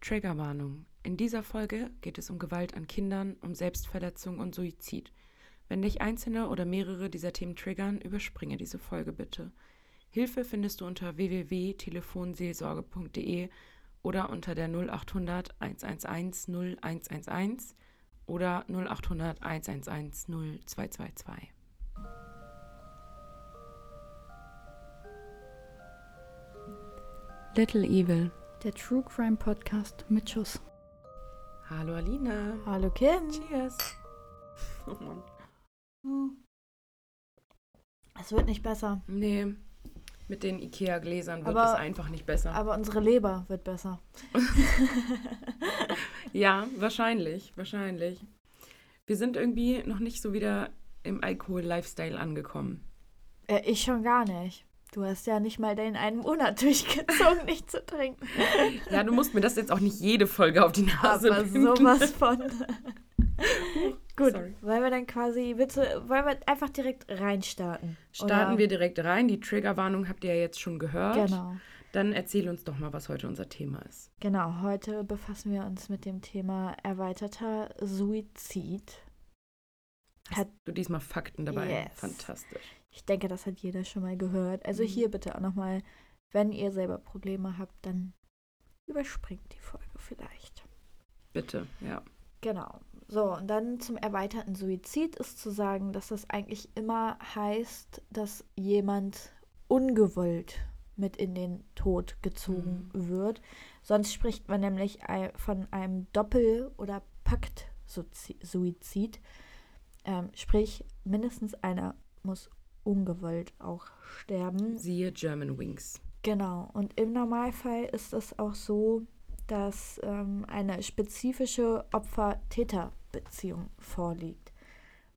Triggerwarnung. In dieser Folge geht es um Gewalt an Kindern, um Selbstverletzung und Suizid. Wenn dich einzelne oder mehrere dieser Themen triggern, überspringe diese Folge bitte. Hilfe findest du unter www.telefonseelsorge.de oder unter der 0800 111 0111 oder 0800 111 0222. Little Evil. Der True Crime Podcast mit Schuss. Hallo Alina. Hallo Kim. Cheers. Oh Mann. Hm. Es wird nicht besser, Nee, mit den Ikea-Gläsern wird Aber- es einfach nicht besser. aber unsere Leber wird besser. Ja, wahrscheinlich, wahrscheinlich. Wir sind irgendwie noch nicht so wieder im Alkohol-Lifestyle angekommen. Äh, ich schon gar nicht. Du hast ja nicht mal den einen Monat durchgezogen, nicht zu trinken. Ja, du musst mir das jetzt auch nicht jede Folge auf die Nase aber binden. sowas von. Gut, Sorry. wollen wir dann quasi, bitte, wollen wir einfach direkt reinstarten? Starten Oder- wir direkt rein. Die Triggerwarnung habt ihr ja jetzt schon gehört. Genau. Dann erzähl uns doch mal, was heute unser Thema ist. Genau, heute befassen wir uns mit dem Thema erweiterter Suizid. Hat- Hast du diesmal Fakten dabei? Yes. Fantastisch. Ich denke, das hat jeder schon mal gehört. Also Mhm. hier bitte auch nochmal, wenn ihr selber Probleme habt, dann überspringt die Folge vielleicht. Bitte, ja. Genau. So, und dann zum erweiterten Suizid ist zu sagen, dass das eigentlich immer heißt, dass jemand ungewollt mit in den Tod gezogen wird. Sonst spricht man nämlich von einem Doppel- oder Pakt-Suizid. Ähm, sprich, mindestens einer muss ungewollt auch sterben. Siehe German Wings. Genau. Und im Normalfall ist es auch so, dass ähm, eine spezifische Opfer-Täter-Beziehung vorliegt.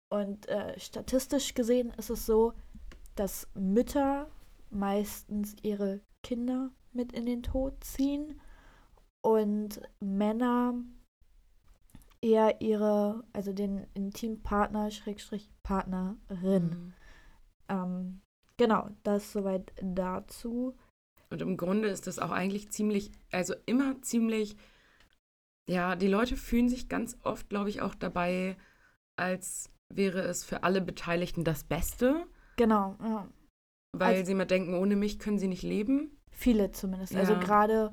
Und äh, statistisch gesehen ist es so, dass Mütter meistens ihre Kinder mit in den Tod ziehen und Männer eher ihre, also den Intimpartner, Schrägstrich Partnerin. Mhm. Ähm, genau, das soweit dazu. Und im Grunde ist das auch eigentlich ziemlich, also immer ziemlich, ja, die Leute fühlen sich ganz oft, glaube ich, auch dabei, als wäre es für alle Beteiligten das Beste, Genau, ja. weil Also- sie immer denken, ohne mich können sie nicht leben. Viele zumindest. Also Ja. gerade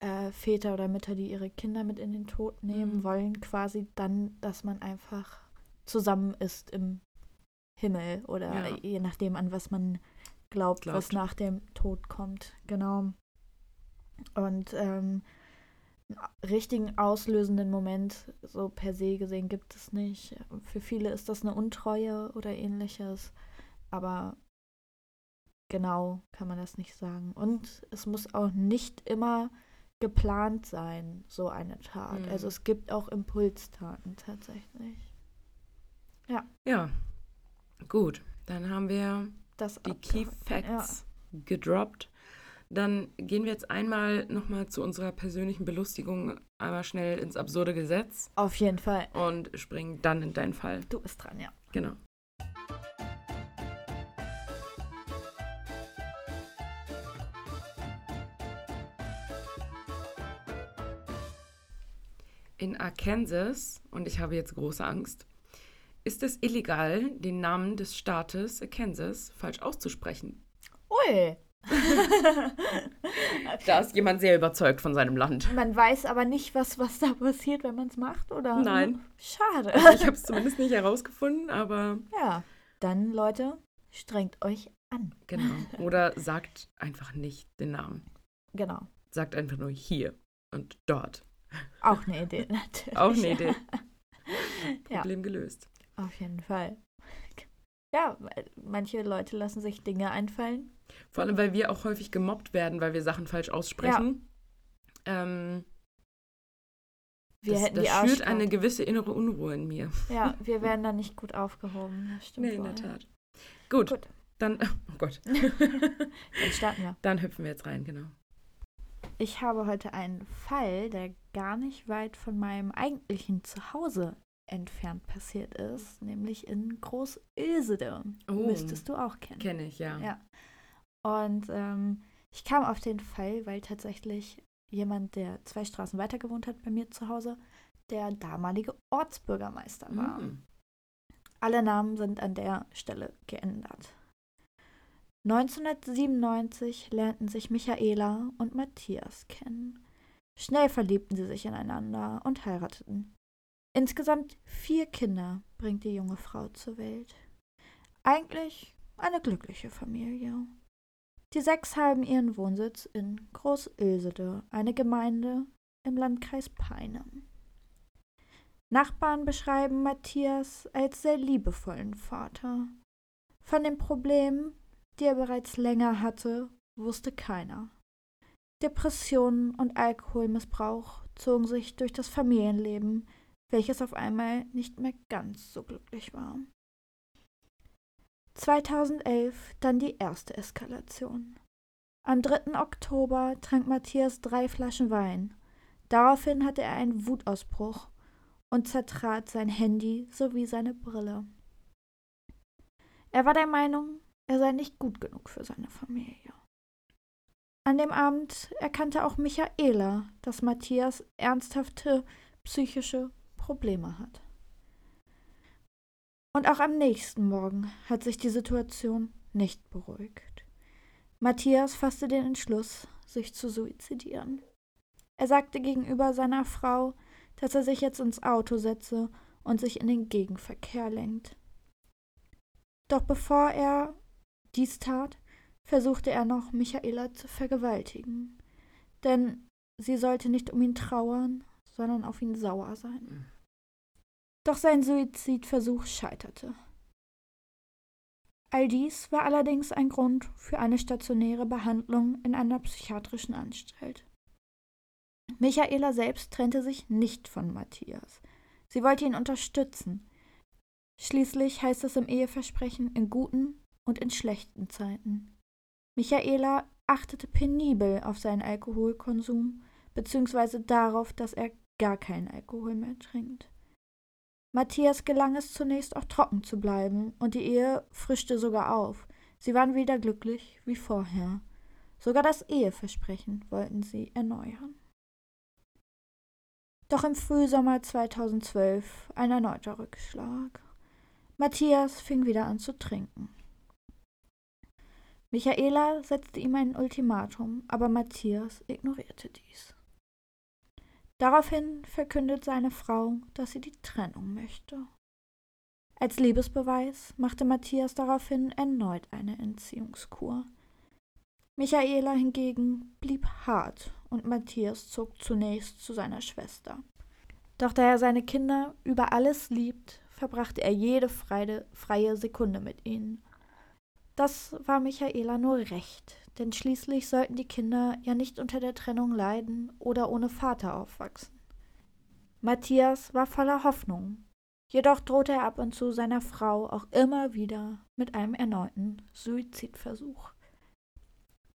äh, Väter oder Mütter, die ihre Kinder mit in den Tod nehmen, Mhm. wollen quasi dann, dass man einfach zusammen ist im Himmel oder Ja. je nachdem, an was man glaubt, was Glaubt. nach dem Tod kommt. Genau. Und ähm, einen richtigen auslösenden Moment, so per se gesehen, gibt es nicht. Für viele ist das eine Untreue oder ähnliches, aber genau kann man das nicht sagen. Und es muss auch nicht immer geplant sein, so eine Tat. Mhm. Also es gibt auch Impulstaten tatsächlich. Ja, gut, dann haben wir Das die Key abgehakt. Ja. Facts gedroppt. Dann gehen wir jetzt einmal nochmal zu unserer persönlichen Belustigung einmal schnell ins absurde Gesetz Auf jeden Fall. und springen dann in deinen Fall. Du bist dran, ja. Genau. In Arkansas, und ich habe jetzt große Angst, ist es illegal, den Namen des Staates Arkansas falsch auszusprechen. Ui. Da ist jemand sehr überzeugt von seinem Land. man weiß aber nicht, was, was da passiert, wenn man es macht, oder? Nein. Schade. Also ich habe es zumindest nicht herausgefunden, aber ja. Dann, Leute, strengt euch an. genau. Oder sagt einfach nicht den Namen. Genau. Sagt einfach nur hier und dort. Auch eine Idee, natürlich. Auch eine Idee. Ja. Problem gelöst. Auf jeden Fall. Ja, manche Leute lassen sich Dinge einfallen. Vor allem, weil wir auch häufig gemobbt werden, weil wir Sachen falsch aussprechen. Ähm, Wir das hätten das schürt eine gewisse innere Unruhe in mir. Ja, wir wären da nicht gut aufgehoben. Das stimmt Nee, in der. Tat. Gut, Gut. dann, oh Gott, Dann starten wir. dann hüpfen wir jetzt rein, genau. Ich habe heute einen Fall, der gar nicht weit von meinem eigentlichen Zuhause entfernt passiert ist, nämlich in Groß-Ilsede. Oh, Müsstest du auch kennen. Kenne ich, ja. Ja. Und ähm, ich kam auf den Fall, weil tatsächlich jemand, der zwei Straßen weiter gewohnt hat bei mir zu Hause, der damalige Ortsbürgermeister war. Mhm. Alle Namen sind an der Stelle geändert. 1997 lernten sich Michaela und Matthias kennen. Schnell verliebten sie sich ineinander und heirateten. Insgesamt vier Kinder bringt die junge Frau zur Welt. Eigentlich eine glückliche Familie. Die sechs haben ihren Wohnsitz in Groß-Ilsede, eine Gemeinde im Landkreis Peine. Nachbarn beschreiben Matthias als sehr liebevollen Vater. Von den Problemen, die er bereits länger hatte, wusste keiner. Depressionen und Alkoholmissbrauch zogen sich durch das Familienleben, welches auf einmal nicht mehr ganz so glücklich war. 2011 dann die erste Eskalation. Am 3. Oktober trank Matthias drei Flaschen Wein. Daraufhin hatte er einen Wutausbruch und zertrat sein Handy sowie seine Brille. Er war der Meinung, er sei nicht gut genug für seine Familie. An dem Abend erkannte auch Michaela, dass Matthias ernsthafte psychische Probleme hat. Und auch am nächsten Morgen hat sich die Situation nicht beruhigt. Matthias fasste den Entschluss, sich zu suizidieren. Er sagte gegenüber seiner Frau, dass er sich jetzt ins Auto setze und sich in den Gegenverkehr lenkt. Doch bevor er dies tat, versuchte er noch, Michaela zu vergewaltigen. Denn sie sollte nicht um ihn trauern, sondern auf ihn sauer sein. Doch sein Suizidversuch scheiterte. All dies war allerdings ein Grund für eine stationäre Behandlung in einer psychiatrischen Anstalt. Michaela selbst trennte sich nicht von Matthias. Sie wollte ihn unterstützen. Schließlich heißt es im Eheversprechen in guten und in schlechten Zeiten. Michaela achtete penibel auf seinen Alkoholkonsum beziehungsweise darauf, dass er gar keinen Alkohol mehr trinkt. Matthias gelang es zunächst auch trocken zu bleiben und die Ehe frischte sogar auf. Sie waren wieder glücklich wie vorher. Sogar das Eheversprechen wollten sie erneuern. Doch im Frühsommer 2012 ein erneuter Rückschlag. Matthias fing wieder an zu trinken. Michaela setzte ihm ein Ultimatum, aber Matthias ignorierte dies. Daraufhin verkündet seine Frau, dass sie die Trennung möchte. Als Liebesbeweis machte Matthias daraufhin erneut eine Entziehungskur. Michaela hingegen blieb hart und Matthias zog zunächst zu seiner Schwester. Doch da er seine Kinder über alles liebt, verbrachte er jede freie, Sekunde mit ihnen das war Michaela nur recht, denn schließlich sollten die Kinder ja nicht unter der Trennung leiden oder ohne Vater aufwachsen. Matthias war voller Hoffnung, jedoch drohte er ab und zu seiner Frau auch immer wieder mit einem erneuten Suizidversuch.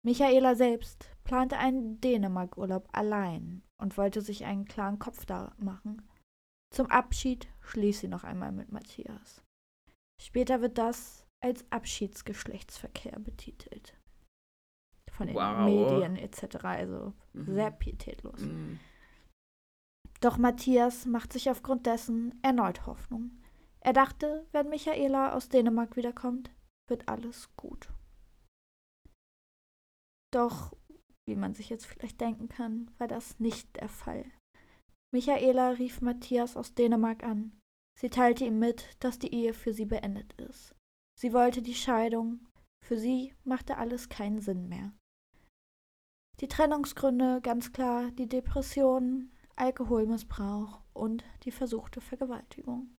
Michaela selbst plante einen Dänemark-Urlaub allein und wollte sich einen klaren Kopf da machen. Zum Abschied schließt sie noch einmal mit Matthias. Später wird das als Abschiedsgeschlechtsverkehr betitelt. Von den wow. Medien etc. Also mhm. sehr pietätlos. Mhm. Doch Matthias macht sich aufgrund dessen erneut Hoffnung. Er dachte, wenn Michaela aus Dänemark wiederkommt, wird alles gut. Doch, wie man sich jetzt vielleicht denken kann, war das nicht der Fall. Michaela rief Matthias aus Dänemark an. Sie teilte ihm mit, dass die Ehe für sie beendet ist. Sie wollte die Scheidung. Für sie machte alles keinen Sinn mehr. Die Trennungsgründe ganz klar die Depression, Alkoholmissbrauch und die versuchte Vergewaltigung.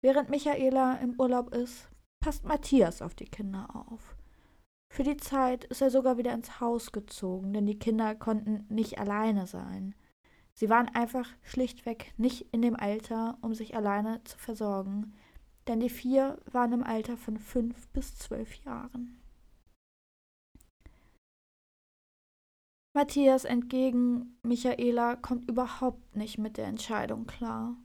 Während Michaela im Urlaub ist, passt Matthias auf die Kinder auf. Für die Zeit ist er sogar wieder ins Haus gezogen, denn die Kinder konnten nicht alleine sein. Sie waren einfach schlichtweg nicht in dem Alter, um sich alleine zu versorgen, denn die vier waren im Alter von fünf bis zwölf Jahren. Matthias entgegen Michaela kommt überhaupt nicht mit der Entscheidung klar.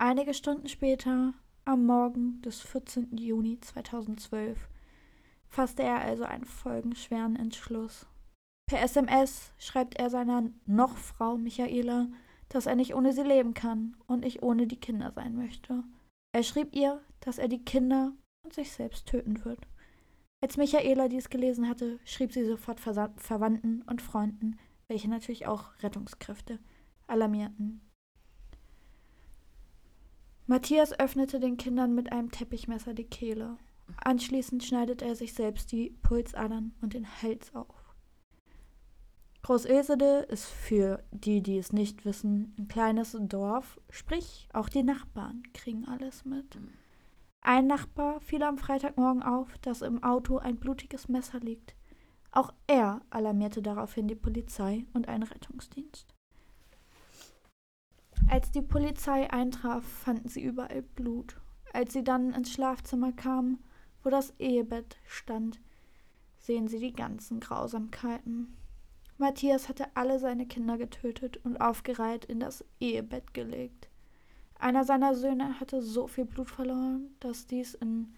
Einige Stunden später, am Morgen des 14. Juni 2012, fasste er also einen folgenschweren Entschluss. Per SMS schreibt er seiner Nochfrau Michaela, dass er nicht ohne sie leben kann und nicht ohne die Kinder sein möchte. Er schrieb ihr, dass er die Kinder und sich selbst töten wird. Als Michaela dies gelesen hatte, schrieb sie sofort Versa Verwandten und Freunden, welche natürlich auch Rettungskräfte alarmierten. Matthias öffnete den Kindern mit einem Teppichmesser die Kehle. Anschließend schneidet er sich selbst die Pulsadern und den Hals auf. Groß Ilsede ist für die, die es nicht wissen, ein kleines Dorf, sprich auch die Nachbarn kriegen alles mit. Ein Nachbar fiel am Freitagmorgen auf, dass im Auto ein blutiges Messer liegt. Auch er alarmierte daraufhin die Polizei und einen Rettungsdienst. Als die Polizei eintraf, fanden sie überall Blut. Als sie dann ins Schlafzimmer kamen, wo das Ehebett stand, sehen sie die ganzen Grausamkeiten. Matthias hatte alle seine Kinder getötet und aufgereiht in das Ehebett gelegt. Einer seiner Söhne hatte so viel Blut verloren, dass dies in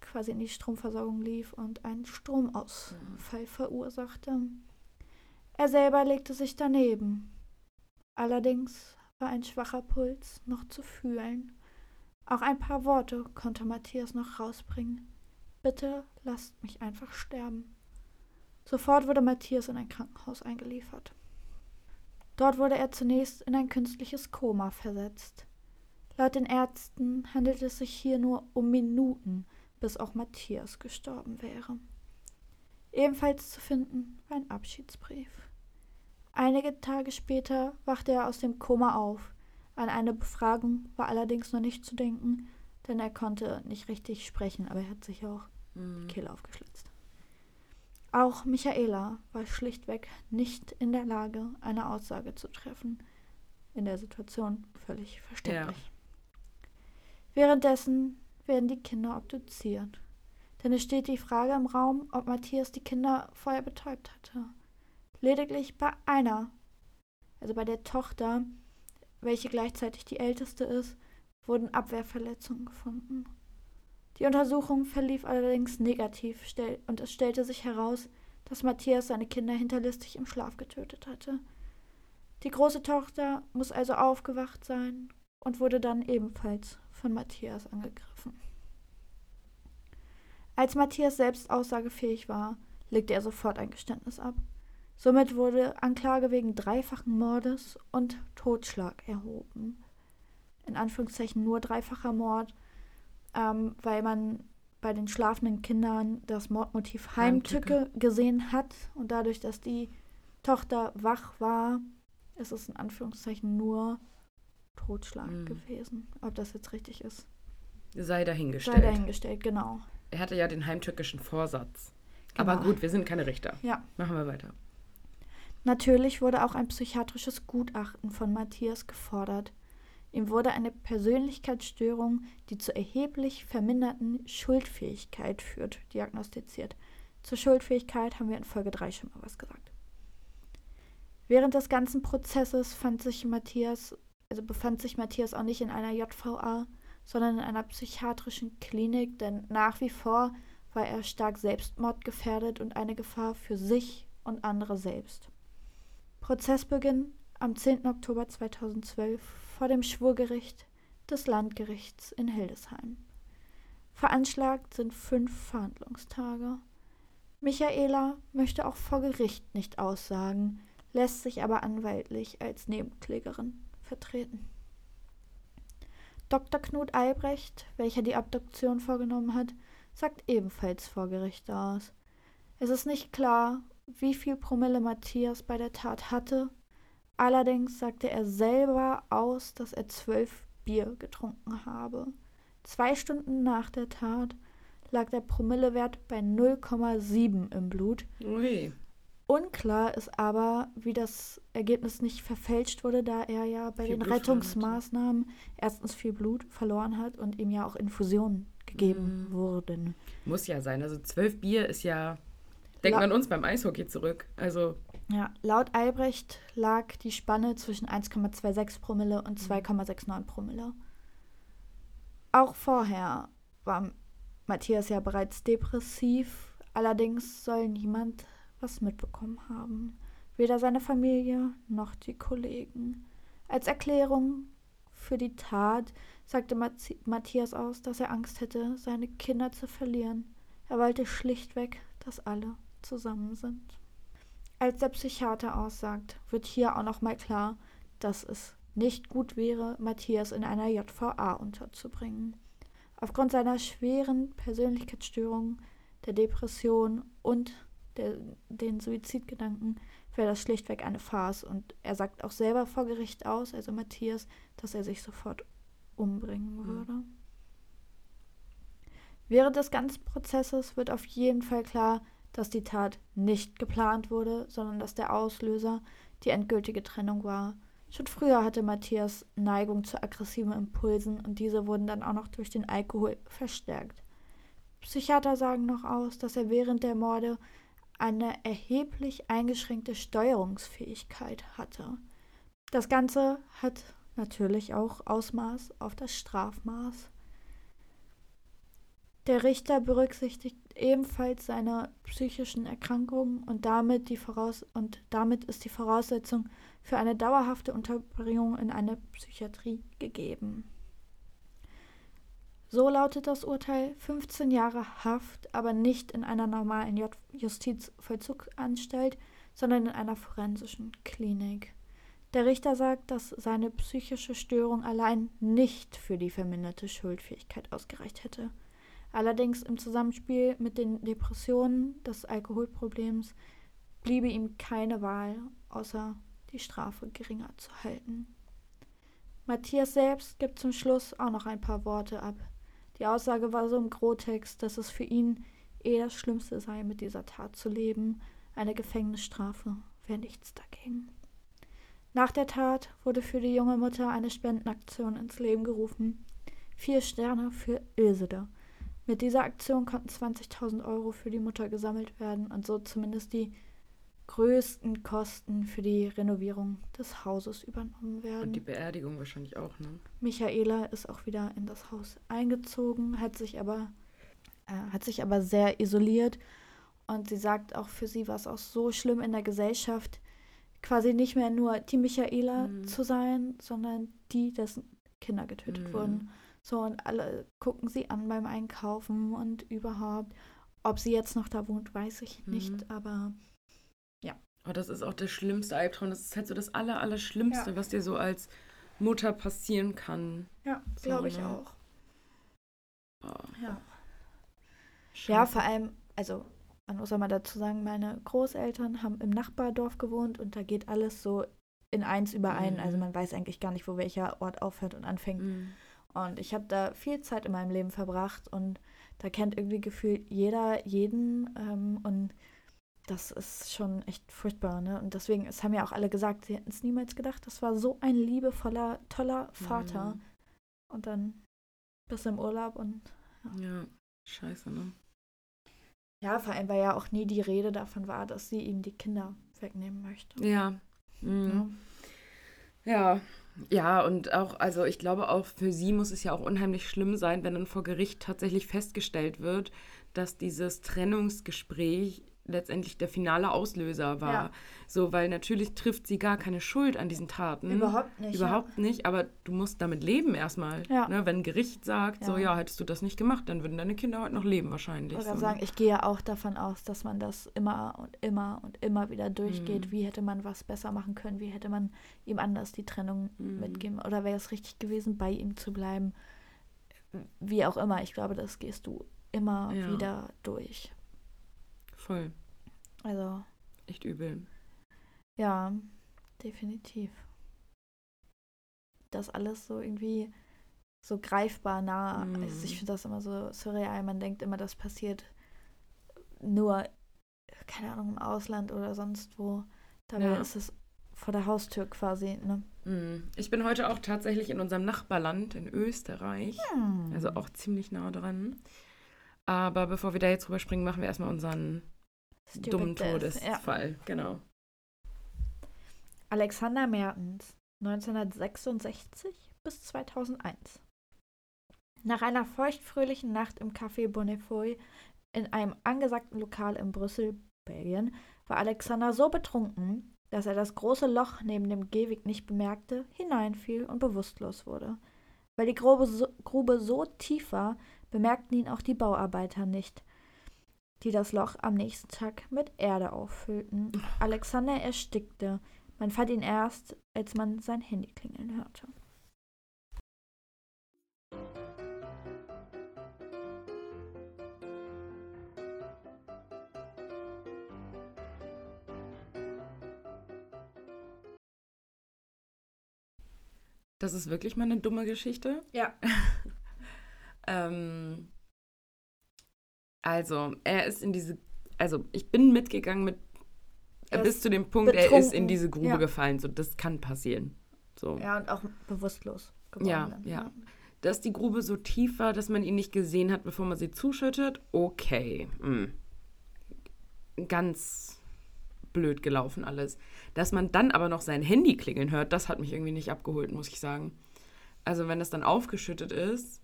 quasi in die Stromversorgung lief und einen Stromausfall verursachte. Er selber legte sich daneben. Allerdings war ein schwacher Puls noch zu fühlen. Auch ein paar Worte konnte Matthias noch rausbringen. Bitte lasst mich einfach sterben. Sofort wurde Matthias in ein Krankenhaus eingeliefert. Dort wurde er zunächst in ein künstliches Koma versetzt. Laut den Ärzten handelt es sich hier nur um Minuten, bis auch Matthias gestorben wäre. Ebenfalls zu finden war ein Abschiedsbrief. Einige Tage später wachte er aus dem Koma auf. An eine Befragung war allerdings noch nicht zu denken, denn er konnte nicht richtig sprechen, aber er hat sich auch mhm. die Kehle aufgeschlitzt. Auch Michaela war schlichtweg nicht in der Lage, eine Aussage zu treffen. In der Situation völlig verständlich. Ja. Währenddessen werden die Kinder obduziert. Denn es steht die Frage im Raum, ob Matthias die Kinder vorher betäubt hatte. Lediglich bei einer, also bei der Tochter, welche gleichzeitig die älteste ist, wurden Abwehrverletzungen gefunden. Die Untersuchung verlief allerdings negativ und es stellte sich heraus, dass Matthias seine Kinder hinterlistig im Schlaf getötet hatte. Die große Tochter muss also aufgewacht sein und wurde dann ebenfalls von Matthias angegriffen. Als Matthias selbst aussagefähig war, legte er sofort ein Geständnis ab. Somit wurde Anklage wegen dreifachen Mordes und Totschlag erhoben. In Anführungszeichen nur dreifacher Mord, ähm, weil man bei den schlafenden Kindern das Mordmotiv Heimtücke, Heimtücke gesehen hat und dadurch, dass die Tochter wach war, ist es in Anführungszeichen nur Totschlag mhm. gewesen. Ob das jetzt richtig ist. Sei dahingestellt. Sei dahingestellt, genau. Er hatte ja den heimtückischen Vorsatz. Genau. Aber gut, wir sind keine Richter. Ja. Machen wir weiter. Natürlich wurde auch ein psychiatrisches Gutachten von Matthias gefordert. Ihm wurde eine Persönlichkeitsstörung, die zur erheblich verminderten Schuldfähigkeit führt, diagnostiziert. Zur Schuldfähigkeit haben wir in Folge 3 schon mal was gesagt. Während des ganzen Prozesses fand sich Matthias, also befand sich Matthias auch nicht in einer JVA, sondern in einer psychiatrischen Klinik, denn nach wie vor war er stark selbstmordgefährdet und eine Gefahr für sich und andere selbst. Prozessbeginn am 10. Oktober 2012 vor dem Schwurgericht des Landgerichts in Hildesheim. Veranschlagt sind fünf Verhandlungstage. Michaela möchte auch vor Gericht nicht aussagen, lässt sich aber anwaltlich als Nebenklägerin vertreten. Dr. Knut Albrecht, welcher die Abduktion vorgenommen hat, sagt ebenfalls vor Gericht aus. Es ist nicht klar, wie viel Promille Matthias bei der Tat hatte. Allerdings sagte er selber aus, dass er zwölf Bier getrunken habe. Zwei Stunden nach der Tat lag der Promillewert bei 0,7 im Blut. Ui. Unklar ist aber, wie das Ergebnis nicht verfälscht wurde, da er ja bei viel den Blut Rettungsmaßnahmen erstens viel Blut verloren hat und ihm ja auch Infusionen gegeben mhm. wurden. Muss ja sein. Also zwölf Bier ist ja Denkt man uns beim Eishockey zurück. Also. Ja, laut Albrecht lag die Spanne zwischen 1,26 Promille und 2,69 Promille. Auch vorher war Matthias ja bereits depressiv. Allerdings soll niemand was mitbekommen haben. Weder seine Familie noch die Kollegen. Als Erklärung für die Tat sagte Matthias aus, dass er Angst hätte, seine Kinder zu verlieren. Er wollte schlichtweg, dass alle zusammen sind. Als der Psychiater aussagt, wird hier auch noch mal klar, dass es nicht gut wäre, Matthias in einer JVA unterzubringen. Aufgrund seiner schweren Persönlichkeitsstörungen, der Depression und der, den Suizidgedanken wäre das schlichtweg eine Farce. Und er sagt auch selber vor Gericht aus, also Matthias, dass er sich sofort umbringen mhm. würde. Mhm. Während des ganzen Prozesses wird auf jeden Fall klar, dass die Tat nicht geplant wurde, sondern dass der Auslöser die endgültige Trennung war. Schon früher hatte Matthias Neigung zu aggressiven Impulsen und diese wurden dann auch noch durch den Alkohol verstärkt. Psychiater sagen noch aus, dass er während der Morde eine erheblich eingeschränkte Steuerungsfähigkeit hatte. Das Ganze hat natürlich auch Ausmaß auf das Strafmaß. Der Richter berücksichtigt ebenfalls seine psychischen Erkrankungen und damit, die Voraus und damit ist die Voraussetzung für eine dauerhafte Unterbringung in eine Psychiatrie gegeben. So lautet das Urteil 15 Jahre Haft, aber nicht in einer normalen Justizvollzugsanstalt, sondern in einer forensischen Klinik. Der Richter sagt, dass seine psychische Störung allein nicht für die verminderte Schuldfähigkeit ausgereicht hätte. Allerdings im Zusammenspiel mit den Depressionen des Alkoholproblems bliebe ihm keine Wahl, außer die Strafe geringer zu halten. Matthias selbst gibt zum Schluss auch noch ein paar Worte ab. Die Aussage war so im Grotext, dass es für ihn eh das Schlimmste sei, mit dieser Tat zu leben. Eine Gefängnisstrafe wäre nichts dagegen. Nach der Tat wurde für die junge Mutter eine Spendenaktion ins Leben gerufen. Vier Sterne für Ilsede. Mit dieser Aktion konnten 20.000 Euro für die Mutter gesammelt werden und so zumindest die größten Kosten für die Renovierung des Hauses übernommen werden. Und die Beerdigung wahrscheinlich auch, ne? Michaela ist auch wieder in das Haus eingezogen, hat sich aber, äh, hat sich aber sehr isoliert. Und sie sagt, auch für sie war es auch so schlimm in der Gesellschaft, quasi nicht mehr nur die Michaela mhm. zu sein, sondern die, dessen Kinder getötet mhm. wurden. So, und alle gucken sie an beim Einkaufen und überhaupt. Ob sie jetzt noch da wohnt, weiß ich mhm. nicht, aber Oh, das ist auch der schlimmste Albtraum. Das ist halt so das aller, aller Schlimmste, ja. was dir so als Mutter passieren kann. Ja, glaube ich ne? auch. Oh. Ja. Ja, vor allem, also man muss auch mal dazu sagen, meine Großeltern haben im Nachbardorf gewohnt und da geht alles so in eins überein. Mhm. Also man weiß eigentlich gar nicht, wo welcher Ort aufhört und anfängt. Mhm. Und ich habe da viel Zeit in meinem Leben verbracht und da kennt irgendwie gefühlt jeder jeden ähm, und das ist schon echt furchtbar, ne? Und deswegen, es haben ja auch alle gesagt, sie hätten es niemals gedacht. Das war so ein liebevoller, toller Vater. Mhm. Und dann bist du im Urlaub und. Ja. ja, scheiße, ne? Ja, vor allem, weil ja auch nie die Rede davon war, dass sie ihm die Kinder wegnehmen möchte. Ja. Mhm. Ja. ja. Ja, und auch, also ich glaube auch für sie muss es ja auch unheimlich schlimm sein, wenn dann vor Gericht tatsächlich festgestellt wird, dass dieses Trennungsgespräch letztendlich der finale Auslöser war. Ja. So, weil natürlich trifft sie gar keine Schuld an diesen Taten. Überhaupt nicht. Überhaupt ja. nicht, aber du musst damit leben erstmal. Ja. Ne? Wenn ein Gericht sagt, so ja, hättest du das nicht gemacht, dann würden deine Kinder heute noch leben wahrscheinlich. Ich so. sagen, ich gehe ja auch davon aus, dass man das immer und immer und immer wieder durchgeht. Mhm. Wie hätte man was besser machen können? Wie hätte man ihm anders die Trennung mhm. mitgeben? Oder wäre es richtig gewesen, bei ihm zu bleiben? Wie auch immer. Ich glaube, das gehst du immer wieder durch. Voll. Also. Echt übel. Ja, definitiv. Das alles so irgendwie so greifbar nah. Mm. Also ich finde das immer so surreal. Man denkt immer, das passiert nur, keine Ahnung, im Ausland oder sonst wo. Dabei ja. ist es vor der Haustür quasi. Ne? Mm. Ich bin heute auch tatsächlich in unserem Nachbarland in Österreich. Mm. Also auch ziemlich nah dran. Aber bevor wir da jetzt drüber springen, machen wir erstmal unseren Stupid dummen Todesfall. Ja. Genau. Alexander Mertens, 1966 bis 2001. Nach einer feuchtfröhlichen Nacht im Café Bonnefoy in einem angesagten Lokal in Brüssel, Belgien, war Alexander so betrunken, dass er das große Loch neben dem Gehweg nicht bemerkte, hineinfiel und bewusstlos wurde. Weil die Grube so, Grube so tief war, bemerkten ihn auch die Bauarbeiter nicht, die das Loch am nächsten Tag mit Erde auffüllten. Alexander erstickte. Man fand ihn erst, als man sein Handy klingeln hörte. Das ist wirklich mal eine dumme Geschichte. Ja. ähm, also, er ist in diese, also ich bin mitgegangen mit, Er bis zu dem Punkt, er ist betrunken, in diese Grube ja. gefallen. So, das kann passieren. So. Ja, und auch bewusstlos geworden. Ja, dann, ja. Dass die Grube so tief war, dass man ihn nicht gesehen hat, bevor man sie zuschüttet, okay. hm. Ganz blöd gelaufen alles. Dass man dann aber noch sein Handy klingeln hört, das hat mich irgendwie nicht abgeholt, muss ich sagen. Also wenn das dann aufgeschüttet ist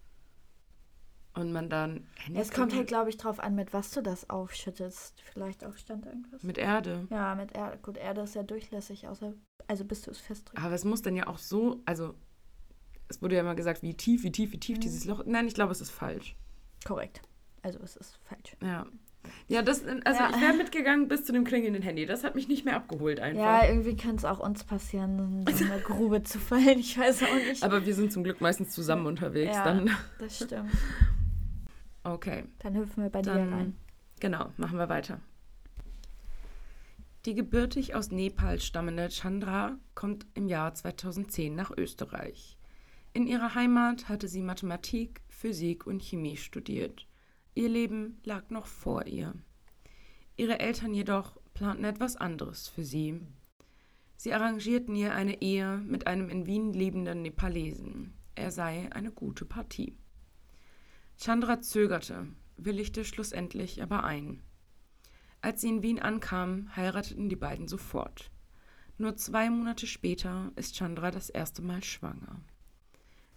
und man dann Es kommt halt, glaube ich, drauf an, mit was du das aufschüttest. Vielleicht auch stand irgendwas. mit Erde. ja, mit Erde. Gut, Erde ist ja durchlässig, außer, also bis du es festdrückst. Aber es muss dann ja auch so, also es wurde ja immer gesagt, wie tief, wie tief, wie tief Mhm. dieses Loch. Nein, ich glaube, es ist falsch. Korrekt. Also es ist falsch. Ja. Ja, das, also Ja. ich wäre mitgegangen bis zu dem klingelnden Handy. Das hat mich nicht mehr abgeholt einfach. Ja, irgendwie könnte es auch uns passieren, in so eine Grube zu fallen. Ich weiß auch nicht. Aber wir sind zum Glück meistens zusammen unterwegs. Ja. Dann, das stimmt. okay, Dann hüpfen wir bei dir dann, rein. genau, machen wir weiter. Die gebürtig aus Nepal stammende Chandra kommt im Jahr 2010 nach Österreich. In ihrer Heimat hatte sie Mathematik, Physik und Chemie studiert. Ihr Leben lag noch vor ihr. Ihre Eltern jedoch planten etwas anderes für sie. Sie arrangierten ihr eine Ehe mit einem in Wien lebenden Nepalesen. Er sei eine gute Partie. Chandra zögerte, willigte schlussendlich aber ein. Als sie in Wien ankam, heirateten die beiden sofort. Nur zwei Monate später ist Chandra das erste Mal schwanger.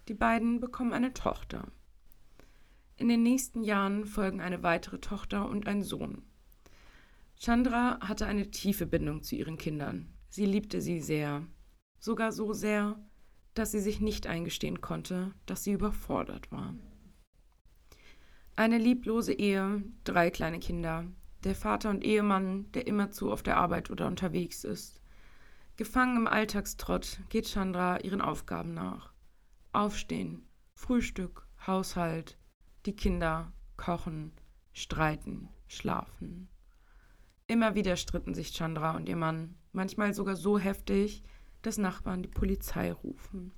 Die beiden bekommen eine Tochter. In den nächsten Jahren folgen eine weitere Tochter und ein Sohn. Chandra hatte eine tiefe Bindung zu ihren Kindern. Sie liebte sie sehr, sogar so sehr, dass sie sich nicht eingestehen konnte, dass sie überfordert war. Eine lieblose Ehe, drei kleine Kinder, der Vater und Ehemann, der immerzu auf der Arbeit oder unterwegs ist. Gefangen im Alltagstrott geht Chandra ihren Aufgaben nach. Aufstehen, Frühstück, Haushalt, die Kinder, kochen, streiten, schlafen. Immer wieder stritten sich Chandra und ihr Mann, manchmal sogar so heftig, dass Nachbarn die Polizei rufen.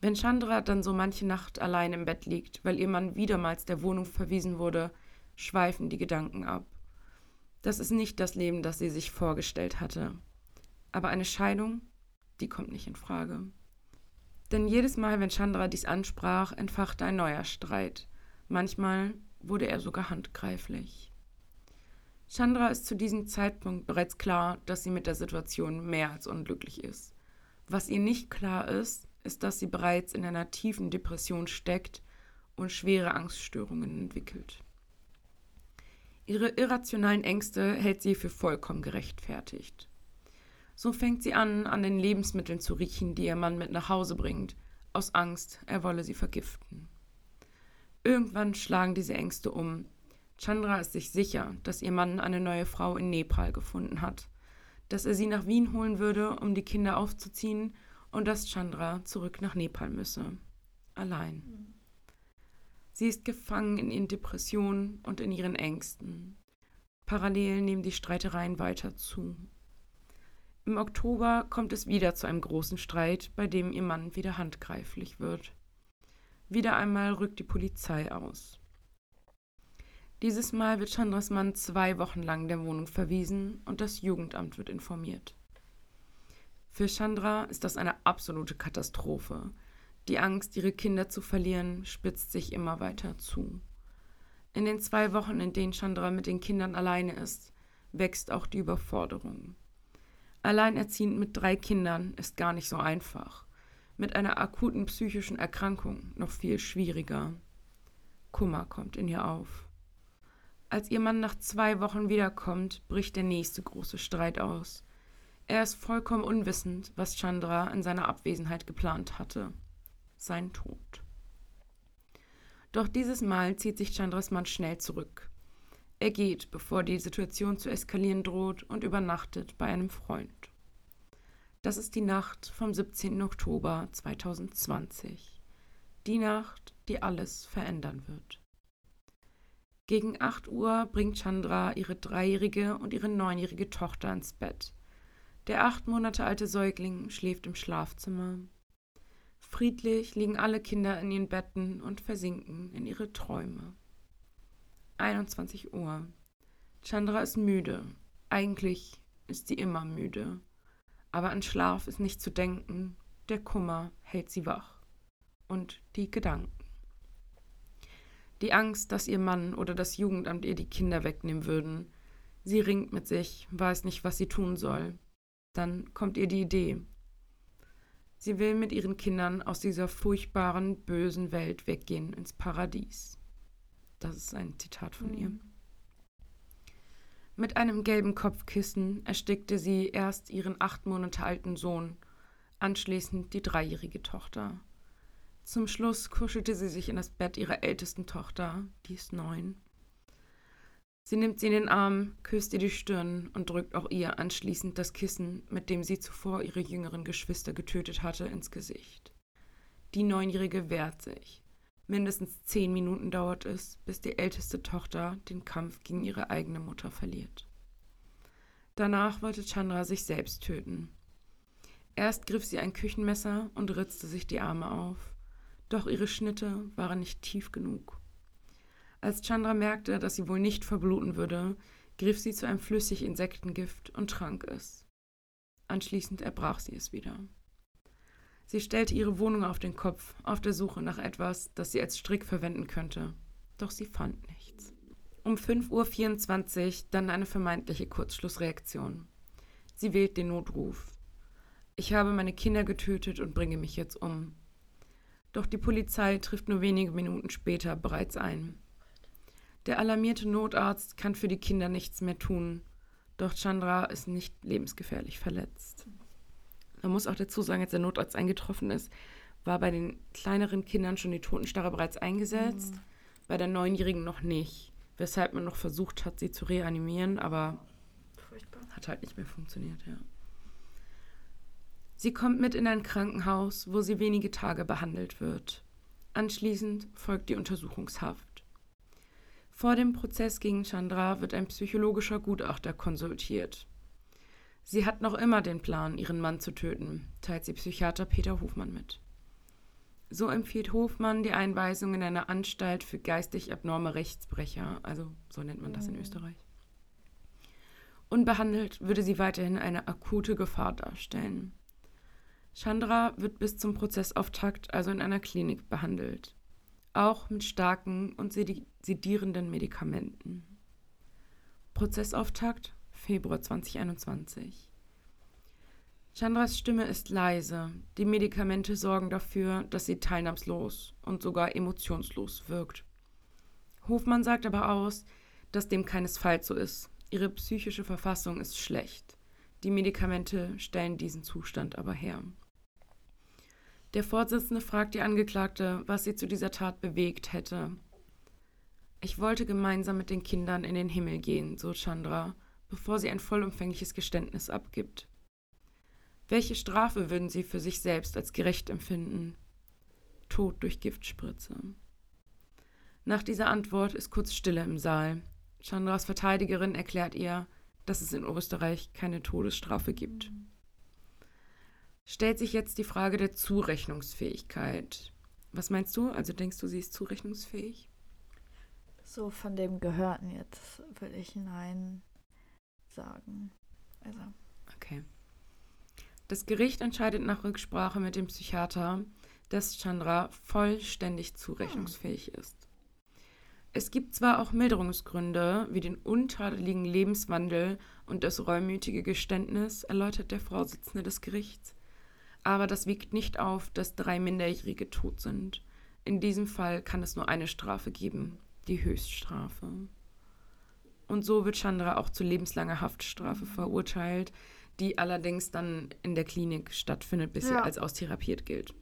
Wenn Chandra dann so manche Nacht allein im Bett liegt, weil ihr Mann wiedermals der Wohnung verwiesen wurde, schweifen die Gedanken ab. Das ist nicht das Leben, das sie sich vorgestellt hatte. Aber eine Scheidung, die kommt nicht in Frage. Denn jedes Mal, wenn Chandra dies ansprach, entfachte ein neuer Streit. Manchmal wurde er sogar handgreiflich. Chandra ist zu diesem Zeitpunkt bereits klar, dass sie mit der Situation mehr als unglücklich ist. Was ihr nicht klar ist, ist, dass sie bereits in einer tiefen Depression steckt und schwere Angststörungen entwickelt. Ihre irrationalen Ängste hält sie für vollkommen gerechtfertigt. So fängt sie an, an den Lebensmitteln zu riechen, die ihr Mann mit nach Hause bringt, aus Angst, er wolle sie vergiften. Irgendwann schlagen diese Ängste um. Chandra ist sich sicher, dass ihr Mann eine neue Frau in Nepal gefunden hat, dass er sie nach Wien holen würde, um die Kinder aufzuziehen und dass Chandra zurück nach Nepal müsse. Allein. Sie ist gefangen in ihren Depressionen und in ihren Ängsten. Parallel nehmen die Streitereien weiter zu. Im Oktober kommt es wieder zu einem großen Streit, bei dem ihr Mann wieder handgreiflich wird. Wieder einmal rückt die Polizei aus. Dieses Mal wird Chandras Mann zwei Wochen lang der Wohnung verwiesen und das Jugendamt wird informiert. Für Chandra ist das eine absolute Katastrophe. Die Angst, ihre Kinder zu verlieren, spitzt sich immer weiter zu. In den zwei Wochen, in denen Chandra mit den Kindern alleine ist, wächst auch die Überforderung. Alleinerziehend mit drei Kindern ist gar nicht so einfach. Mit einer akuten psychischen Erkrankung noch viel schwieriger. Kummer kommt in ihr auf. Als ihr Mann nach zwei Wochen wiederkommt, bricht der nächste große Streit aus. Er ist vollkommen unwissend, was Chandra in seiner Abwesenheit geplant hatte. Sein Tod. Doch dieses Mal zieht sich Chandras Mann schnell zurück. Er geht, bevor die Situation zu eskalieren droht, und übernachtet bei einem Freund. Das ist die Nacht vom 17. Oktober 2020. Die Nacht, die alles verändern wird. Gegen 8 Uhr bringt Chandra ihre dreijährige und ihre neunjährige Tochter ins Bett. Der acht Monate alte Säugling schläft im Schlafzimmer. Friedlich liegen alle Kinder in ihren Betten und versinken in ihre Träume. 21 Uhr. Chandra ist müde. Eigentlich ist sie immer müde. Aber an Schlaf ist nicht zu denken. Der Kummer hält sie wach. Und die Gedanken. Die Angst, dass ihr Mann oder das Jugendamt ihr die Kinder wegnehmen würden. Sie ringt mit sich, weiß nicht, was sie tun soll. Dann kommt ihr die Idee. Sie will mit ihren Kindern aus dieser furchtbaren, bösen Welt weggehen ins Paradies. Das ist ein Zitat von mhm. ihr. Mit einem gelben Kopfkissen erstickte sie erst ihren acht Monate alten Sohn, anschließend die dreijährige Tochter. Zum Schluss kuschelte sie sich in das Bett ihrer ältesten Tochter, die ist neun. Sie nimmt sie in den Arm, küsst ihr die Stirn und drückt auch ihr anschließend das Kissen, mit dem sie zuvor ihre jüngeren Geschwister getötet hatte, ins Gesicht. Die Neunjährige wehrt sich. Mindestens zehn Minuten dauert es, bis die älteste Tochter den Kampf gegen ihre eigene Mutter verliert. Danach wollte Chandra sich selbst töten. Erst griff sie ein Küchenmesser und ritzte sich die Arme auf, doch ihre Schnitte waren nicht tief genug. Als Chandra merkte, dass sie wohl nicht verbluten würde, griff sie zu einem flüssig Insektengift und trank es. Anschließend erbrach sie es wieder. Sie stellte ihre Wohnung auf den Kopf, auf der Suche nach etwas, das sie als Strick verwenden könnte. Doch sie fand nichts. Um 5.24 Uhr dann eine vermeintliche Kurzschlussreaktion. Sie wählt den Notruf. Ich habe meine Kinder getötet und bringe mich jetzt um. Doch die Polizei trifft nur wenige Minuten später bereits ein. Der alarmierte Notarzt kann für die Kinder nichts mehr tun, doch Chandra ist nicht lebensgefährlich verletzt. Man muss auch dazu sagen, als der Notarzt eingetroffen ist, war bei den kleineren Kindern schon die Totenstarre bereits eingesetzt, mhm. bei der Neunjährigen noch nicht, weshalb man noch versucht hat, sie zu reanimieren, aber Furchtbar. hat halt nicht mehr funktioniert, ja. Sie kommt mit in ein Krankenhaus, wo sie wenige Tage behandelt wird. Anschließend folgt die Untersuchungshaft. Vor dem Prozess gegen Chandra wird ein psychologischer Gutachter konsultiert. Sie hat noch immer den Plan, ihren Mann zu töten, teilt sie Psychiater Peter Hofmann mit. So empfiehlt Hofmann die Einweisung in eine Anstalt für geistig abnorme Rechtsbrecher, also so nennt man das in mhm. Österreich. Unbehandelt würde sie weiterhin eine akute Gefahr darstellen. Chandra wird bis zum Prozessauftakt also in einer Klinik behandelt auch mit starken und sedierenden Medikamenten. Prozessauftakt Februar 2021. Chandras Stimme ist leise. Die Medikamente sorgen dafür, dass sie teilnahmslos und sogar emotionslos wirkt. Hofmann sagt aber aus, dass dem keinesfalls so ist. Ihre psychische Verfassung ist schlecht. Die Medikamente stellen diesen Zustand aber her. Der Vorsitzende fragt die Angeklagte, was sie zu dieser Tat bewegt hätte. Ich wollte gemeinsam mit den Kindern in den Himmel gehen, so Chandra, bevor sie ein vollumfängliches Geständnis abgibt. Welche Strafe würden Sie für sich selbst als gerecht empfinden? Tod durch Giftspritze. Nach dieser Antwort ist kurz Stille im Saal. Chandras Verteidigerin erklärt ihr, dass es in Österreich keine Todesstrafe gibt stellt sich jetzt die Frage der Zurechnungsfähigkeit. Was meinst du? Also denkst du, sie ist zurechnungsfähig? So von dem Gehörten jetzt würde ich Nein sagen. Also. Okay. Das Gericht entscheidet nach Rücksprache mit dem Psychiater, dass Chandra vollständig zurechnungsfähig ist. Es gibt zwar auch Milderungsgründe, wie den untadeligen Lebenswandel und das reumütige Geständnis, erläutert der Vorsitzende des Gerichts, aber das wiegt nicht auf, dass drei Minderjährige tot sind. In diesem Fall kann es nur eine Strafe geben, die Höchststrafe. Und so wird Chandra auch zu lebenslanger Haftstrafe verurteilt, die allerdings dann in der Klinik stattfindet, bis sie Ja. als austherapiert gilt.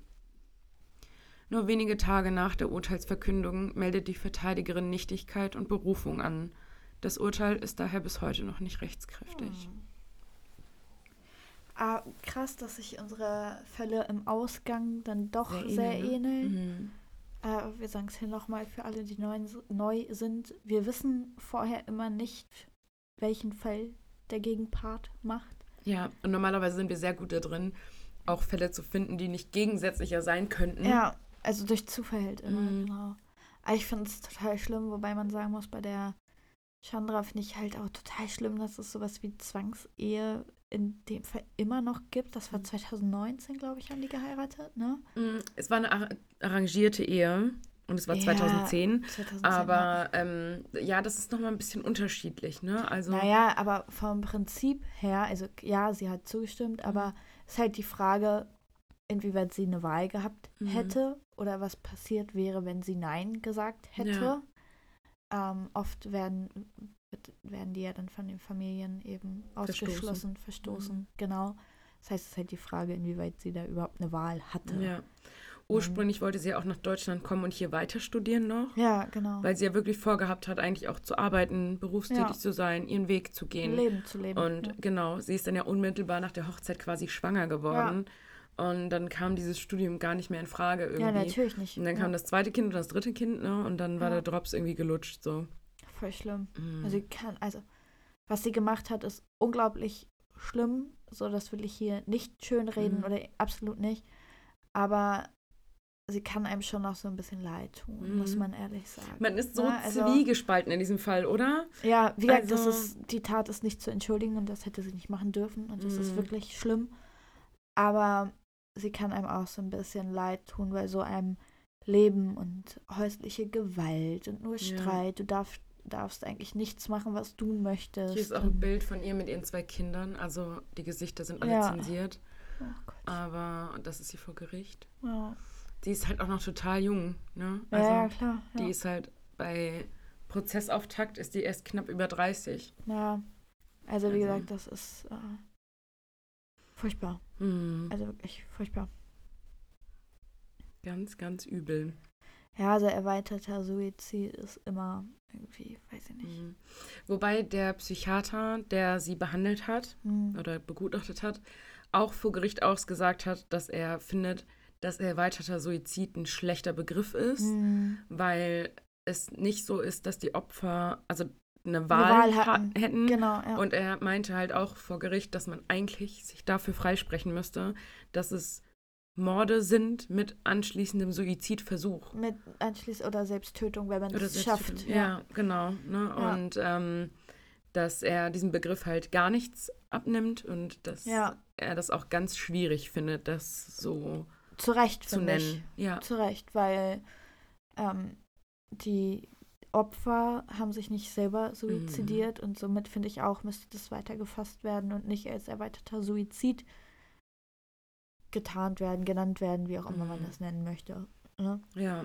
Nur wenige Tage nach der Urteilsverkündung meldet die Verteidigerin Nichtigkeit und Berufung an. Das Urteil ist daher bis heute noch nicht rechtskräftig. Ah, krass, dass sich unsere Fälle im Ausgang dann doch Sehr sehr, ähneln, ne? ähneln. Mhm. Äh, wir sagen es hier nochmal für alle, die neu, neu sind. Wir wissen vorher immer nicht, welchen Fall der Gegenpart macht. Ja, und normalerweise sind wir sehr gut da drin, auch Fälle zu finden, die nicht gegensätzlicher sein könnten. Ja, also durch Zufall halt immer, Mhm. genau. Aber ich finde es total schlimm, wobei man sagen muss, bei der Chandra finde ich halt auch total schlimm, dass es sowas wie Zwangsehe in dem Fall immer noch gibt. Das war Mhm. 2019, glaube ich, haben die geheiratet, ne? Mm, Es war eine ar arrangierte Ehe und es war Ja, 2010. 2010, Aber ähm, ja, das ist nochmal ein bisschen unterschiedlich, ne? Also, Naja, aber vom Prinzip her, also ja, sie hat zugestimmt, Mhm. aber es ist halt die Frage, inwieweit sie eine Wahl gehabt Mhm. hätte oder was passiert wäre, wenn sie Nein gesagt hätte. Ähm, oft werden, wird- werden die ja dann von den Familien eben Verstoßen. ausgeschlossen, verstoßen, genau. Das heißt, es ist halt die Frage, inwieweit sie da überhaupt eine Wahl hatte. ja. Ursprünglich wollte sie ja auch nach Deutschland kommen und hier weiter studieren noch. Ja, genau. Weil sie ja wirklich vorgehabt hat, eigentlich auch zu arbeiten, berufstätig Ja. zu sein, ihren Weg zu gehen. Leben zu leben. Und ja. genau, sie ist dann ja unmittelbar nach der Hochzeit quasi schwanger geworden. Und dann kam dieses Studium gar nicht mehr in Frage irgendwie. ja, natürlich nicht. Und dann ja. kam das zweite Kind und das dritte Kind, ne? Und dann war Ja. der Drops irgendwie gelutscht, so. Voll schlimm. Mhm. Also kann, also was sie gemacht hat, ist unglaublich schlimm. So, das will ich hier nicht schönreden Mhm. oder absolut nicht. Aber sie kann einem schon noch so ein bisschen leid tun, muss Mhm. man ehrlich sagen. Man ist so Ja, also- zwiegespalten in diesem Fall, oder? Ja, wie gesagt, das Also- ist, die Tat ist nicht zu entschuldigen und das hätte sie nicht machen dürfen und das ist Mhm. wirklich schlimm. Aber sie kann einem auch so ein bisschen leid tun, weil so einem Leben und häusliche Gewalt und nur Ja. Streit, du darfst, darfst eigentlich nichts machen, was du möchtest. Hier ist auch ein Bild von ihr mit ihren zwei Kindern. Also die Gesichter sind alle Ja. zensiert. Oh. Aber das ist sie vor Gericht. Ja. Die ist halt auch noch total jung, ne? Ja, Also ja, klar. Ja. die ist halt bei Prozessauftakt ist die erst knapp über 30. ja. Also, wie Also- gesagt, das ist äh, furchtbar. Hm. Also wirklich furchtbar. Ganz, ganz übel. Ja, also erweiterter Suizid ist immer irgendwie, weiß ich nicht. Mhm. Wobei der Psychiater, der sie behandelt hat Hm. oder begutachtet hat, auch vor Gericht ausgesagt hat, dass er findet, dass erweiterter Suizid ein schlechter Begriff ist, Hm. weil es nicht so ist, dass die Opfer also eine Eine Wahl, Wahl ha hatten. hätten. Genau, ja. Und er meinte halt auch vor Gericht, dass man eigentlich sich dafür freisprechen müsste, dass es Morde sind mit anschließendem Suizidversuch. Mit Anschließ- oder Selbsttötung, wenn man es schafft. Selbsttötung. Ja, genau. Ne? Ja. Und ähm, dass er diesem Begriff halt gar nichts abnimmt und dass Ja. er das auch ganz schwierig findet, das so Zu Recht, zu finde nennen. Ja. ich. Zu Recht, weil ähm, die Opfer haben sich nicht selber suizidiert und somit finde ich auch, müsste das weiter gefasst werden und nicht als erweiterter Suizid getarnt werden, genannt werden, wie auch immer man Mhm. das nennen möchte. Ne? ja.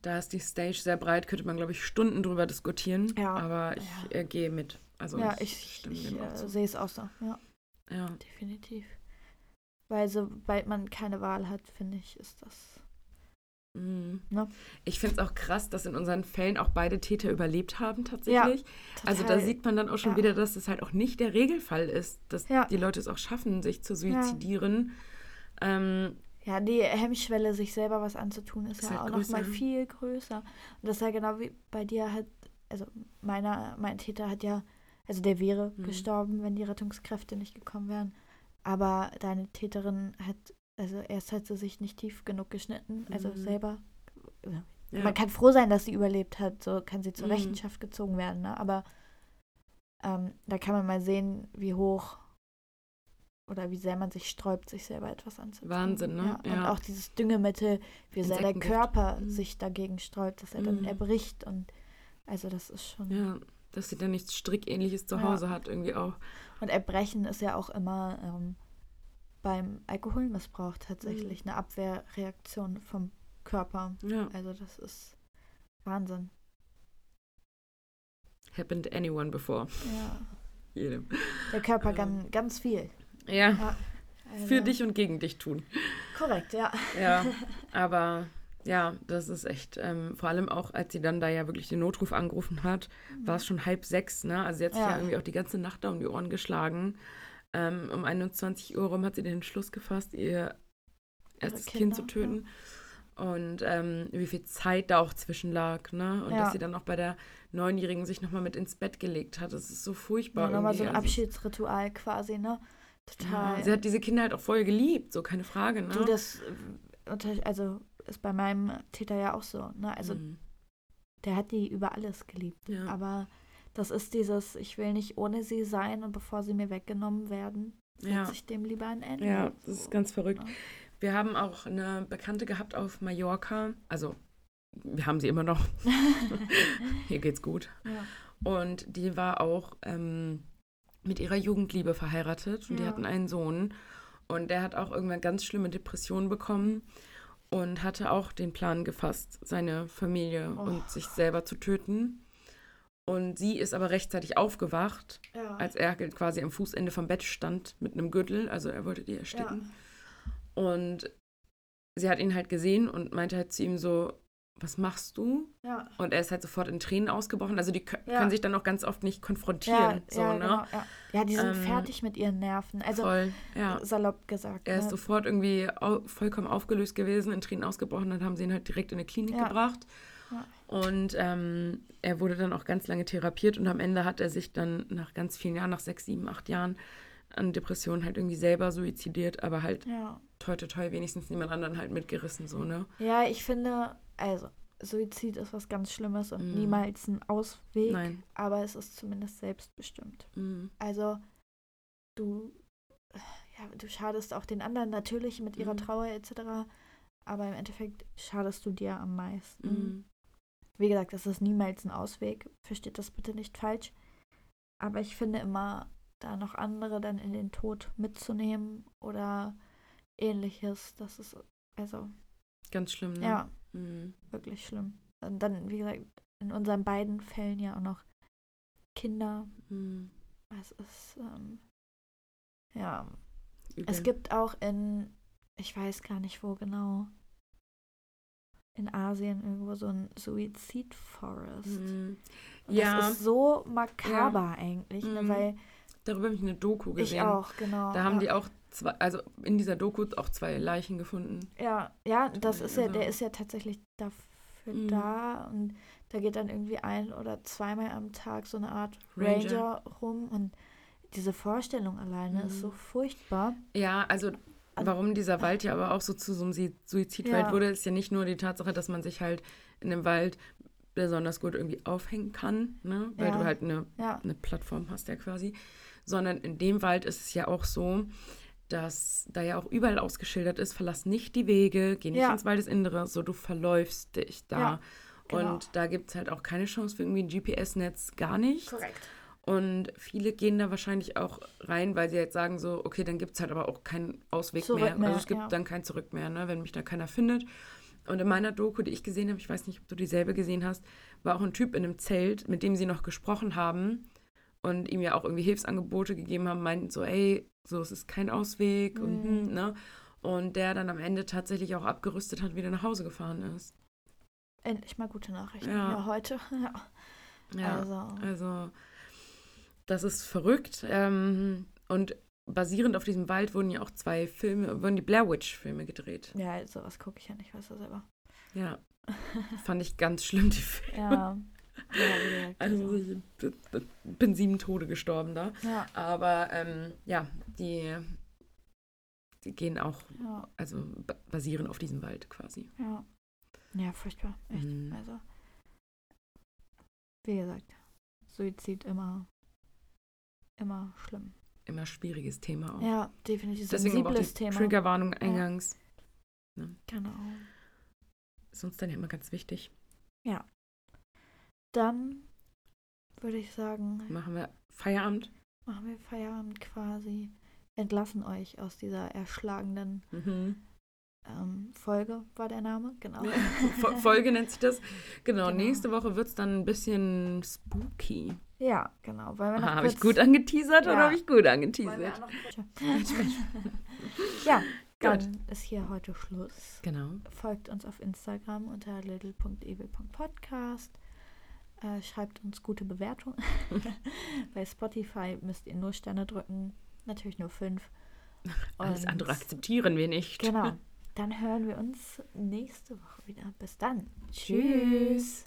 Da ist die Stage sehr breit, könnte man, glaube ich, Stunden drüber diskutieren. Ja. Aber ich Ja. äh, gehe mit. Also ja, ich, ich, ich äh, sehe es auch so. Ja, Ja. definitiv. Weil sobald man keine Wahl hat, finde ich, ist das. Mhm. Ne? Ich finde es auch krass, dass in unseren Fällen auch beide Täter überlebt haben tatsächlich. Also da sieht man dann auch schon ja. wieder, dass es halt auch nicht der Regelfall ist, dass Ja. die Leute es auch schaffen, sich zu suizidieren. Ähm, Ja, die Hemmschwelle, sich selber was anzutun, ist, Ist ja halt auch noch mal größer. viel größer. Und das ist ja genau wie bei dir hat, also meiner, mein Täter hat ja, also der wäre Mhm. gestorben, wenn die Rettungskräfte nicht gekommen wären. Aber deine Täterin hat, also erst hat sie sich nicht tief genug geschnitten, also Mhm. selber. Ja. Man kann froh sein, dass sie überlebt hat, so kann sie zur Mhm. Rechenschaft gezogen werden, ne? Aber ähm, da kann man mal sehen, wie hoch oder wie sehr man sich sträubt, sich selber etwas anzutun. Wahnsinn, ne? Ja, und Ja. auch dieses Düngemittel, wie sehr der. Körper Mhm. sich dagegen sträubt, dass er dann Mhm. erbricht und also das ist schon. ja, dass sie dann nichts Strickähnliches zu Ja. Hause hat, irgendwie auch. Und Erbrechen ist ja auch immer ähm, beim Alkoholmissbrauch tatsächlich Mhm. eine Abwehrreaktion vom Körper. Ja. Also das ist Wahnsinn. happened anyone before. Ja. Jedem. Der Körper Ähm. kann ganz viel. Ja, Ja. für Also, dich und gegen dich tun. Korrekt, ja. Ja, aber ja, das ist echt, ähm, vor allem auch, als sie dann da ja wirklich den Notruf angerufen hat, war es schon halb sechs, ne? Also sie hat sich ja. Ja. irgendwie auch die ganze Nacht da um die Ohren geschlagen. Ähm, um 21 Uhr rum hat sie den Entschluss gefasst, ihr erstes Kind zu töten. Und ähm, wie viel Zeit da auch zwischen lag, ne? Und Ja. dass sie dann auch bei der Neunjährigen sich nochmal mit ins Bett gelegt hat. Das ist so furchtbar. Ja, nochmal so ein. Also, Abschiedsritual quasi, ne? Total. ja, sie hat diese Kinder halt auch voll geliebt, so keine Frage, ne? Du, das äh, also ist bei meinem Täter ja auch so, ne? Also Mhm. der hat die über alles geliebt. ja. Aber das ist dieses, ich will nicht ohne sie sein und bevor sie mir weggenommen werden, Ja. setze ich dem lieber ein Ende. Ja, das ist ganz verrückt. ne? Wir haben auch eine Bekannte gehabt auf Mallorca. Also, wir haben sie immer noch. Hier geht's gut. Ja. Und die war auch ähm, mit ihrer Jugendliebe verheiratet und die Ja. hatten einen Sohn. Und der hat auch irgendwann ganz schlimme Depressionen bekommen und hatte auch den Plan gefasst, seine Familie Oh. und sich selber zu töten. Und sie ist aber rechtzeitig aufgewacht, Ja. als er quasi am Fußende vom Bett stand mit einem Gürtel. Also er wollte die ersticken. Und sie hat ihn halt gesehen und meinte halt zu ihm so, was machst du? ja. Und er ist halt sofort in Tränen ausgebrochen. Also die Ja. können sich dann auch ganz oft nicht konfrontieren. Ja, so, ja, ne? genau, ja. die sind Ähm, fertig mit ihren Nerven. Also Voll, ja. salopp gesagt. Er ist ne? sofort irgendwie au vollkommen aufgelöst gewesen, in Tränen ausgebrochen. Dann haben sie ihn halt direkt in eine Klinik gebracht. Und ähm, er wurde dann auch ganz lange therapiert und am Ende hat er sich dann nach ganz vielen Jahren, nach sechs, sieben, acht Jahren an Depressionen halt irgendwie selber suizidiert, aber halt ja. toi toi toi wenigstens niemand anderen halt mitgerissen, so, ne? ja, ich finde, also Suizid ist was ganz Schlimmes und Mhm. niemals ein Ausweg, Nein. aber es ist zumindest selbstbestimmt. Mhm. Also du, ja, du schadest auch den anderen natürlich mit ihrer Mhm. Trauer etc., aber im Endeffekt schadest du dir am meisten. Mhm. Wie gesagt, das ist niemals ein Ausweg. Versteht das bitte nicht falsch. Aber ich finde immer, da noch andere dann in den Tod mitzunehmen oder ähnliches, das ist also, Ganz schlimm, ne? ja, Mhm. wirklich schlimm. Und dann, wie gesagt, in unseren beiden Fällen ja auch noch Kinder. Mhm. Es ist, ähm, ja, Übel. es gibt auch in, ich weiß gar nicht wo genau, in Asien irgendwo so ein Suizid-Forest. Mhm. Und Ja, Das ist so makaber eigentlich, ne, Mhm. weil darüber habe ich eine Doku gesehen. ich auch, genau. Da haben ja. die auch zwei, also in dieser Doku auch zwei Leichen gefunden. Ja, ja, das ist ja, der ist ja tatsächlich dafür Mhm. da und da geht dann irgendwie ein oder zweimal am Tag so eine Art Ranger. Ranger, rum und diese Vorstellung alleine ist Mhm. so furchtbar. Ja, also warum dieser Wald ja aber auch so zu so einem Suizidwald Ja. wurde, ist ja nicht nur die Tatsache, dass man sich halt in dem Wald besonders gut irgendwie aufhängen kann, ne? weil Ja. du halt eine, Ja, eine Plattform hast ja quasi, sondern in dem Wald ist es ja auch so, dass da ja auch überall ausgeschildert ist, verlass nicht die Wege, geh nicht Ja. ins Waldesinnere, so du verläufst dich da. Ja, genau. Und da gibt es halt auch keine Chance für irgendwie ein GPS-Netz, gar nicht. korrekt. Und viele gehen da wahrscheinlich auch rein, weil sie jetzt sagen so, okay, dann gibt es halt aber auch keinen Ausweg Zurück mehr. mehr, Also es gibt ja. dann kein Zurück mehr, ne, wenn mich da keiner findet. Und in meiner Doku, die ich gesehen habe, ich weiß nicht, ob du dieselbe gesehen hast, war auch ein Typ in einem Zelt, mit dem sie noch gesprochen haben und ihm ja auch irgendwie Hilfsangebote gegeben haben, meinten so, ey, so, es ist kein Ausweg und, Mhm. hm, ne? Und der dann am Ende tatsächlich auch abgerüstet hat, wieder nach Hause gefahren ist. Endlich mal gute Nachrichten. Ja. Ja, heute. Ja. Ja. Also, Also, das ist verrückt. Ähm, und basierend auf diesem Wald wurden ja auch zwei Filme, wurden die Blair Witch-Filme gedreht. ja, sowas gucke ich ja nicht, weißt du selber. Ja. Fand ich ganz schlimm, die Filme. Ja. Ja, Also, ich bin sieben Tode gestorben da. ja, Aber ähm, ja, die, die gehen auch, ja, also ba- basieren auf diesem Wald quasi. ja. Ja, furchtbar. Echt. Mhm. Also, wie gesagt, Suizid immer, immer schlimm. Immer schwieriges Thema auch. Ja, definitiv Deswegen aber auch die Thema. Triggerwarnung eingangs. Genau. Ist uns dann ja immer ganz wichtig. Dann würde ich sagen, Machen wir Feierabend. machen wir Feierabend quasi. Entlassen euch aus dieser erschlagenden Mhm. ähm, Folge war der Name, genau. Fo- Folge nennt sich das. Genau, Genau. nächste Woche wird es dann ein bisschen spooky. Ja, genau. Noch Habe ich gut angeteasert oder Ja. habe ich gut angeteasert? ja, dann ist hier heute Schluss. Genau. Folgt uns auf Instagram unter little.evil.podcast. Äh, schreibt uns gute Bewertungen. Bei Spotify müsst ihr nur Sterne drücken. Natürlich nur fünf. Alles Und- andere akzeptieren wir nicht. Genau. Dann hören wir uns nächste Woche wieder. Bis dann. Tschüss.